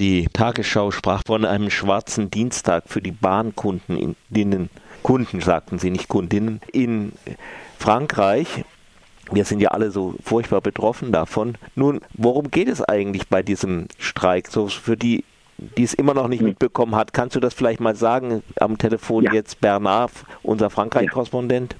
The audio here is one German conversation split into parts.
Die Tagesschau sprach von einem schwarzen Dienstag für die Bahnkundinnen, Kunden sagten sie, nicht Kundinnen, in Frankreich. Wir sind ja alle so furchtbar betroffen davon. Nun, worum geht es eigentlich bei diesem Streik? So für die, die es immer noch nicht hm. mitbekommen hat, kannst du das vielleicht mal sagen am Telefon ja. jetzt Bernard, unser Frankreich-Korrespondent? Ja,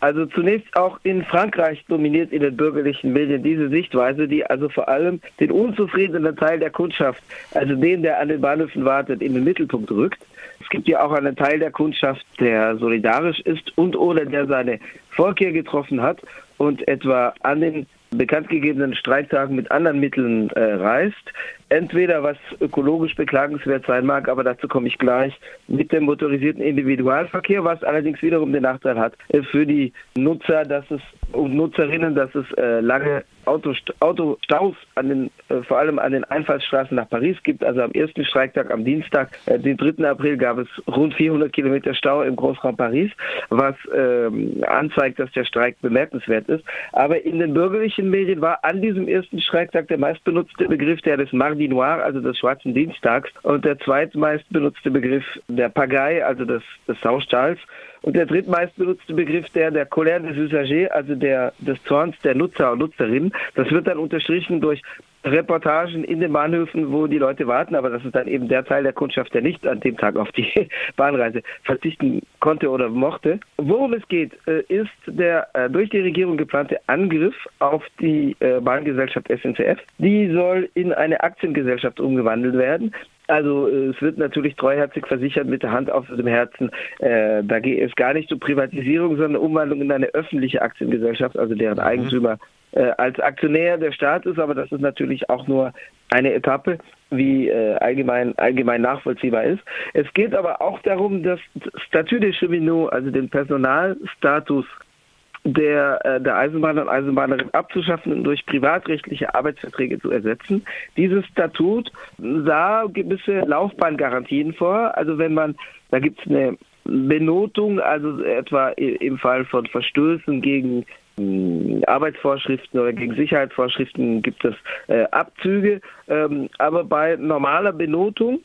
also zunächst auch in Frankreich dominiert in den bürgerlichen Medien diese Sichtweise, die also vor allem den unzufriedenen Teil der Kundschaft, also den, der an den Bahnhöfen wartet, in den Mittelpunkt rückt. Es gibt ja auch einen Teil der Kundschaft, der solidarisch ist und oder der seine Vorkehr getroffen hat und etwa an den bekanntgegebenen Streiktagen mit anderen Mitteln äh, reist. Entweder was ökologisch beklagenswert sein mag, aber dazu komme ich gleich, mit dem motorisierten Individualverkehr, was allerdings wiederum den Nachteil hat äh, für die Nutzer, dass es und Nutzerinnen, dass es äh, lange Autostaus an den, äh, vor allem an den Einfallsstraßen nach Paris gibt. Also am ersten Streiktag, am Dienstag, äh, den 3. April, gab es rund 400 Kilometer Stau im Großraum Paris, was ähm, anzeigt, dass der Streik bemerkenswert ist. Aber in den bürgerlichen Medien war an diesem ersten Streiktag der meistbenutzte Begriff der des Mardi Noir, also des Schwarzen Dienstags, und der zweitmeistbenutzte Begriff der Pagaille, also des, des Saustals. Und der drittmeistbenutzte Begriff der der Colère des Usagers, also der des Zorns der Nutzer und Nutzerinnen. Das wird dann unterstrichen durch Reportagen in den Bahnhöfen, wo die Leute warten, aber das ist dann eben der Teil der Kundschaft, der nicht an dem Tag auf die Bahnreise verzichten konnte oder mochte. Worum es geht, äh, ist der äh, durch die Regierung geplante Angriff auf die äh, Bahngesellschaft SNCF. Die soll in eine Aktiengesellschaft umgewandelt werden. Also es wird natürlich treuherzig versichert mit der Hand auf dem Herzen. Äh, da geht es gar nicht um Privatisierung, sondern Umwandlung in eine öffentliche Aktiengesellschaft, also deren mhm. Eigentümer äh, als Aktionär der Staat ist, aber das ist natürlich auch nur eine Etappe, wie äh, allgemein, allgemein nachvollziehbar ist. Es geht aber auch darum, das Statut des Cheminots, also den Personalstatus der, äh, der Eisenbahner und Eisenbahnerin abzuschaffen und durch privatrechtliche Arbeitsverträge zu ersetzen. Dieses Statut sah gewisse Laufbahngarantien vor. Also wenn man, da gibt es eine Benotung, also etwa im Fall von Verstößen gegen Arbeitsvorschriften oder gegen Sicherheitsvorschriften gibt es äh, Abzüge, ähm, aber bei normaler Benotung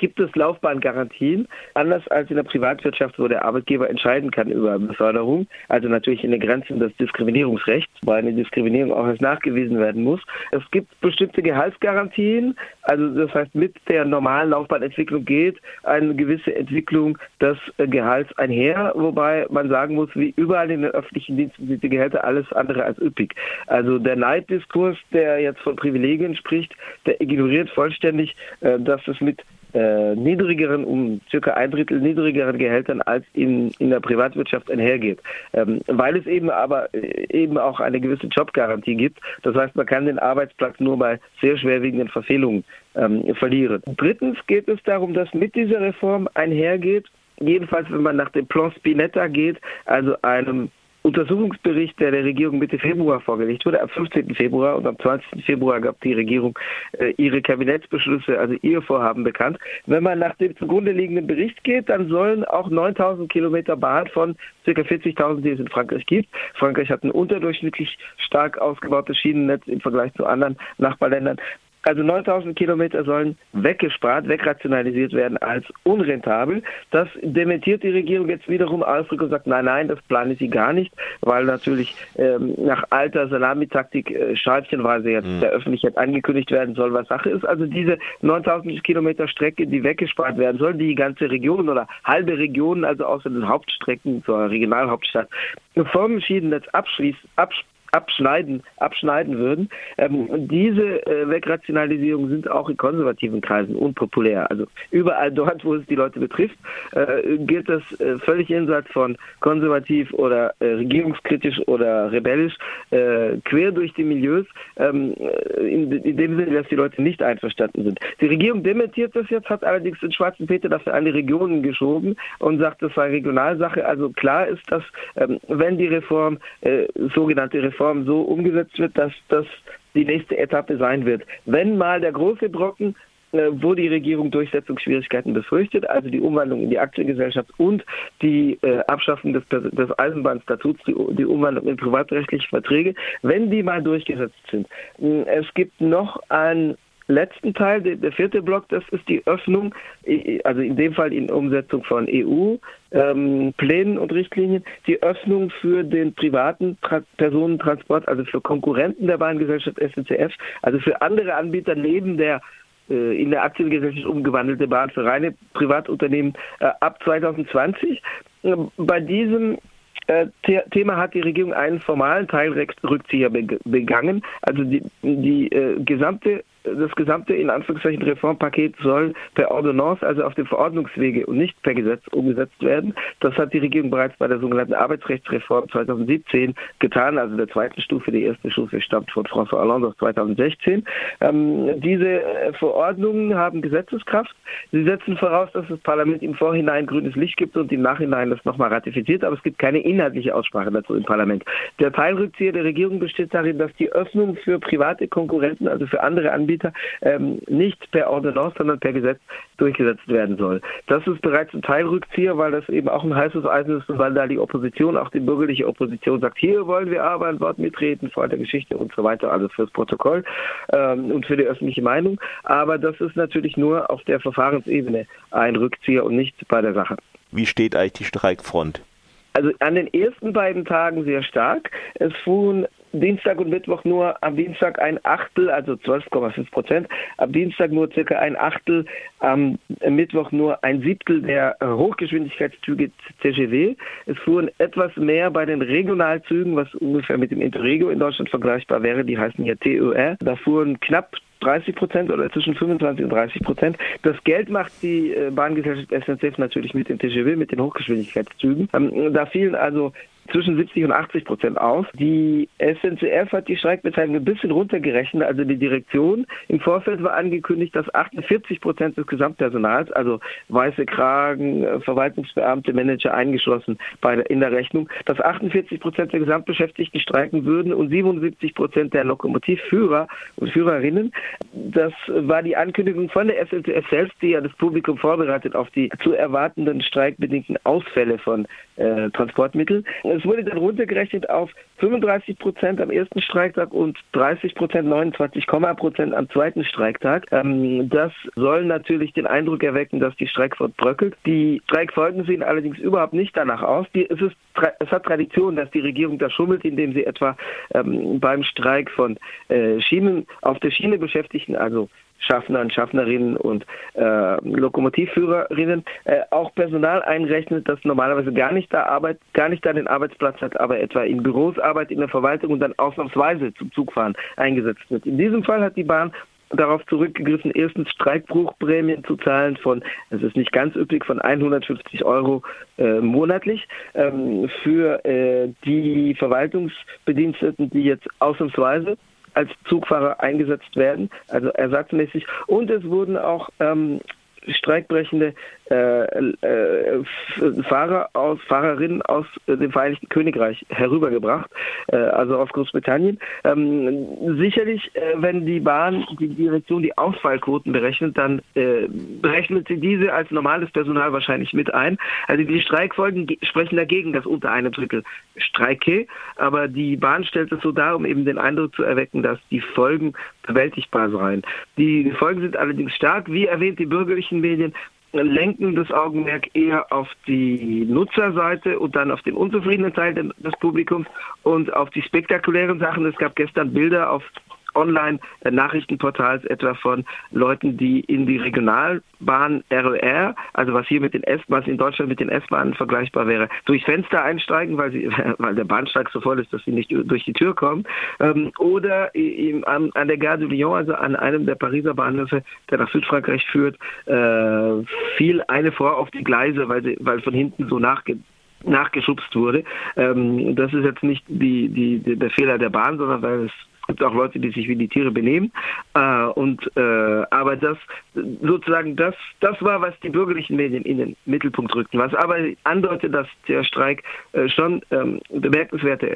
gibt es Laufbahngarantien, anders als in der Privatwirtschaft, wo der Arbeitgeber entscheiden kann über Beförderung, also natürlich in den Grenzen des Diskriminierungsrechts, weil eine Diskriminierung auch erst nachgewiesen werden muss. Es gibt bestimmte Gehaltsgarantien, also das heißt, mit der normalen Laufbahnentwicklung geht eine gewisse Entwicklung des Gehalts einher, wobei man sagen muss, wie überall in den öffentlichen Diensten sind die Gehälter alles andere als üppig. Also der Neiddiskurs, der jetzt von Privilegien spricht, der ignoriert vollständig, äh, dass es mit äh, niedrigeren, um circa ein Drittel niedrigeren Gehältern als in, in der Privatwirtschaft einhergeht. Ähm, weil es eben aber äh, eben auch eine gewisse Jobgarantie gibt. Das heißt, man kann den Arbeitsplatz nur bei sehr schwerwiegenden Verfehlungen ähm, verlieren. Drittens geht es darum, dass mit dieser Reform einhergeht, jedenfalls wenn man nach dem Plan Spinetta geht, also einem Untersuchungsbericht, der der Regierung Mitte Februar vorgelegt wurde, am 15. Februar und am 20. Februar gab die Regierung äh, ihre Kabinettsbeschlüsse, also ihr Vorhaben bekannt. Wenn man nach dem zugrunde liegenden Bericht geht, dann sollen auch 9000 Kilometer Bahn von ca. 40.000, die es in Frankreich gibt. Frankreich hat ein unterdurchschnittlich stark ausgebautes Schienennetz im Vergleich zu anderen Nachbarländern. Also 9000 Kilometer sollen weggespart, wegrationalisiert werden als unrentabel. Das dementiert die Regierung jetzt wiederum eifrig und sagt, nein, nein, das plane sie gar nicht, weil natürlich ähm, nach alter Salamitaktik äh, scheibchenweise jetzt mhm. der Öffentlichkeit angekündigt werden soll, was Sache ist. Also diese 9000 Kilometer Strecke, die weggespart werden soll, die ganze Region oder halbe Regionen, also außer den Hauptstrecken zur Regionalhauptstadt, vom Schienennetz abschließt, abschließt abschneiden, abschneiden würden. Ähm, diese äh, Wegrationalisierungen sind auch in konservativen Kreisen unpopulär. Also überall dort, wo es die Leute betrifft, äh, gilt das äh, völlig jenseits von konservativ oder äh, regierungskritisch oder rebellisch, äh, quer durch die Milieus, ähm, in, in, dem Sinne, dass die Leute nicht einverstanden sind. Die Regierung dementiert das jetzt, hat allerdings den schwarzen Peter dafür an die Regionen geschoben und sagt, das sei Regionalsache. Also klar ist, dass ähm, wenn die Reform, äh, sogenannte Reform, Form so umgesetzt wird, dass das die nächste Etappe sein wird. Wenn mal der große Brocken äh, wo die Regierung Durchsetzungsschwierigkeiten befürchtet, also die Umwandlung in die Aktiengesellschaft und die äh, Abschaffung des, des Eisenbahnstatuts, die, die, Umwandlung in privatrechtliche Verträge, wenn die mal durchgesetzt sind. Es gibt noch ein letzten Teil, der, vierte Block, das ist die Öffnung, also in dem Fall in Umsetzung von EU. Ähm, und Richtlinien, die Öffnung für den privaten Tra Personentransport, also für Konkurrenten der Bahngesellschaft SNCF, also für andere Anbieter neben der äh, in der Aktiengesellschaft umgewandelte Bahn für reine Privatunternehmen äh, ab 2020. Äh, bei diesem Thema hat die Regierung einen formalen Teilrückzieher begangen. Also die, die gesamte das gesamte in Anführungszeichen Reformpaket soll per Ordonnance, also auf dem Verordnungswege und nicht per Gesetz umgesetzt werden. Das hat die Regierung bereits bei der sogenannten Arbeitsrechtsreform 2017 getan, also der zweiten Stufe. Die erste Stufe stammt von François Hollande aus 2016. Ähm, diese äh, Verordnungen haben Gesetzeskraft. Sie setzen voraus, dass das Parlament im Vorhinein grünes Licht gibt und im Nachhinein das nochmal ratifiziert, aber es gibt keine inhaltliche Aussprache dazu im Parlament. Der Teilrückzieher der Regierung besteht darin, dass die Öffnung für private Konkurrenten, also für andere Anbieter, Anbieter ähm, nicht per Ordonnance, sondern per Gesetz durchgesetzt werden soll. Das ist bereits ein Teilrückzieher, weil das eben auch ein heißes Eisen ist und weil da die Opposition, auch die bürgerliche Opposition sagt, hier wollen wir aber ein Wort mitreden vor der Geschichte und so weiter, alles fürs Protokoll ähm, und für die öffentliche Meinung. Aber das ist natürlich nur auf der Verfahrensebene ein Rückzieher und nicht bei der Sache. Wie steht eigentlich die Streikfront? Also an den ersten beiden Tagen sehr stark. Es fuhren Dienstag und Mittwoch nur am Dienstag ein Achtel, also 12,5 Prozent, am Dienstag nur circa ein Achtel, am Mittwoch nur ein Siebtel der Hochgeschwindigkeitszüge TGW. Es fuhren etwas mehr bei den Regionalzügen, was ungefähr mit dem Interrego in Deutschland vergleichbar wäre, die heißen ja TÖR. Da fuhren knapp 30 Prozent oder zwischen 25 und 30 Prozent. Das Geld macht die äh, Bahngesellschaft SNCF natürlich mit den TGW, mit den Hochgeschwindigkeitszügen. Ähm, da fielen also zwischen 70 und 80 Prozent aus. Die SNCF hat die Streikbeteiligung ein bisschen runtergerechnet. Also die Direktion im Vorfeld war angekündigt, dass 48 Prozent des Gesamtpersonals, also weiße Kragen, äh, Verwaltungsbeamte, Manager eingeschlossen bei in der Rechnung, dass 48 Prozent der Gesamtbeschäftigten streiken würden und 77 Prozent der Lokomotivführer und Führerinnen. Das war die Ankündigung von der SNCF selbst, die ja das Publikum vorbereitet auf die zu erwartenden streikbedingten Ausfälle von äh, Transportmitteln. Es wurde dann runtergerechnet auf 35 Prozent am ersten Streiktag und 30 Prozent, 29, Prozent am zweiten Streiktag. Ähm, das soll natürlich den Eindruck erwecken, dass die Streikfront bröckelt. Die Streikfolgen sehen allerdings überhaupt nicht danach aus. Die, es, ist, es hat Tradition, dass die Regierung da schummelt, indem sie etwa ähm, beim Streik von äh, Schienen auf der Schiene Beschäftigten, also Schaffnern, Schaffnerinnen und äh, Lokomotivführerinnen äh, auch Personal einrechnet, das normalerweise gar nicht da Arbeit, gar nicht da den Arbeitsplatz hat, aber etwa in Büros arbeitet, in der Verwaltung und dann ausnahmsweise zum Zugfahren eingesetzt wird. In diesem Fall hat die Bahn darauf zurückgegriffen, erstens Streikbruchprämien zu zahlen von, es ist nicht ganz üppig, von 150 Euro äh, monatlich ähm, für äh, die Verwaltungsbediensteten, die jetzt ausnahmsweise als Zugfahrer eingesetzt werden, also ersatzmäßig. Und es wurden auch ähm, streikbrechende Fahrer aus Fahrerinnen aus äh, dem Vereinigten Königreich herübergebracht, äh, also aus Großbritannien. Ähm, sicherlich, äh, wenn die Bahn, die Direktion die Ausfallquoten berechnet, dann äh, berechnet sie diese als normales Personal wahrscheinlich mit ein. Also die Streikfolgen sprechen dagegen, dass unter einem Drittel streike, aber die Bahn stellt es so dar, um eben den Eindruck zu erwecken, dass die Folgen bewältigbar seien. Die Folgen sind allerdings stark. Wie erwähnt, die bürgerlichen Medien lenken das Augenmerk eher auf die Nutzerseite und dann auf den unzufriedenen Teil des Publikums und auf die spektakulären Sachen. Es gab gestern Bilder auf Online-Nachrichtenportals etwa von Leuten, die in die Regionalbahn RER, also was hier mit den S, was in Deutschland mit den S-Bahnen vergleichbar wäre, durch Fenster einsteigen, weil sie, weil der Bahnsteig so voll ist, dass sie nicht durch die Tür kommen, ähm, oder im, an, an der Gare de Lyon, also an einem der Pariser Bahnhöfe, der nach Südfrankreich führt, äh, fiel eine Frau auf die Gleise, weil sie, weil von hinten so nachge nachgeschubst wurde. Ähm, das ist jetzt nicht die, die, der Fehler der Bahn, sondern weil es gibt auch Leute, die sich wie die Tiere benehmen. Äh, und äh, aber das sozusagen das das war, was die bürgerlichen Medien in den Mittelpunkt rückten, was aber andeutet, dass der Streik äh, schon ähm, bemerkenswerte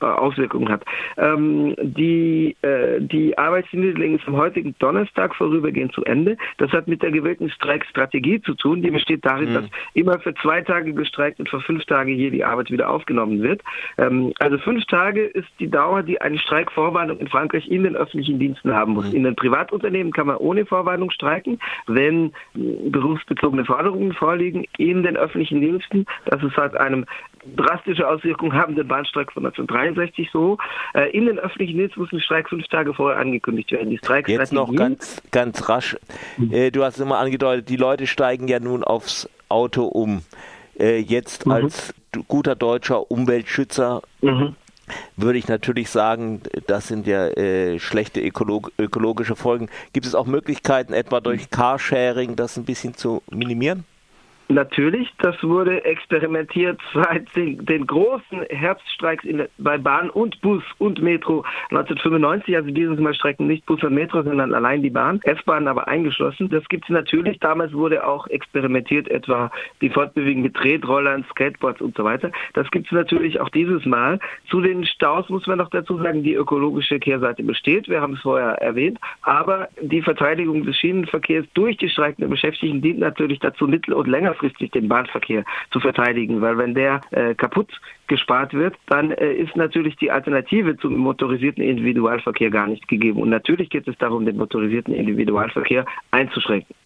äh, Auswirkungen hat. Ähm, die äh, die Arbeitsniederlegung ist am heutigen Donnerstag vorübergehend zu Ende. Das hat mit der gewählten Streikstrategie zu tun. Die besteht darin, mhm. dass immer für zwei Tage gestreikt und für fünf Tage hier die Arbeit wieder aufgenommen wird. Ähm, also fünf Tage ist die Dauer, die eine Streikvorwarnung Vorwarnung in Frankreich in den öffentlichen Diensten haben muss. Mhm. In den Privatunternehmen kann man ohne Vorwarnung streiken, wenn berufsbezogene Forderungen vorliegen. In den öffentlichen Diensten, das ist halt einem drastische Auswirkungen haben den Bahnstreik von 1963 so. Äh, in den öffentlichen Diensten muss ein Streik fünf Tage vorher angekündigt werden. Die Jetzt noch ganz, ganz rasch. Mhm. Äh, du hast immer angedeutet, die Leute steigen ja nun aufs Auto um. Äh, jetzt mhm. als guter deutscher Umweltschützer mhm. Würde ich natürlich sagen, das sind ja äh, schlechte ökolog ökologische Folgen. Gibt es auch Möglichkeiten, etwa durch Carsharing das ein bisschen zu minimieren? Natürlich, das wurde experimentiert seit den, großen Herbststreiks in, bei Bahn und Bus und Metro 1995. Also dieses Mal strecken nicht Bus und Metro, sondern allein die Bahn. S-Bahn aber eingeschlossen. Das gibt es natürlich. Damals wurde auch experimentiert, etwa die Fortbewegung mit Tretrollern, Skateboards und so weiter. Das gibt es natürlich auch dieses Mal. Zu den Staus muss man noch dazu sagen, die ökologische Kehrseite besteht. Wir haben es vorher erwähnt. Aber die Verteidigung des Schienenverkehrs durch die streikenden Beschäftigten dient natürlich dazu, mittel- und länger längerfristig den Bahnverkehr zu verteidigen, weil wenn der äh, kaputt gespart wird, dann äh, ist natürlich die Alternative zum motorisierten Individualverkehr gar nicht gegeben. Und natürlich geht es darum, den motorisierten Individualverkehr einzuschränken.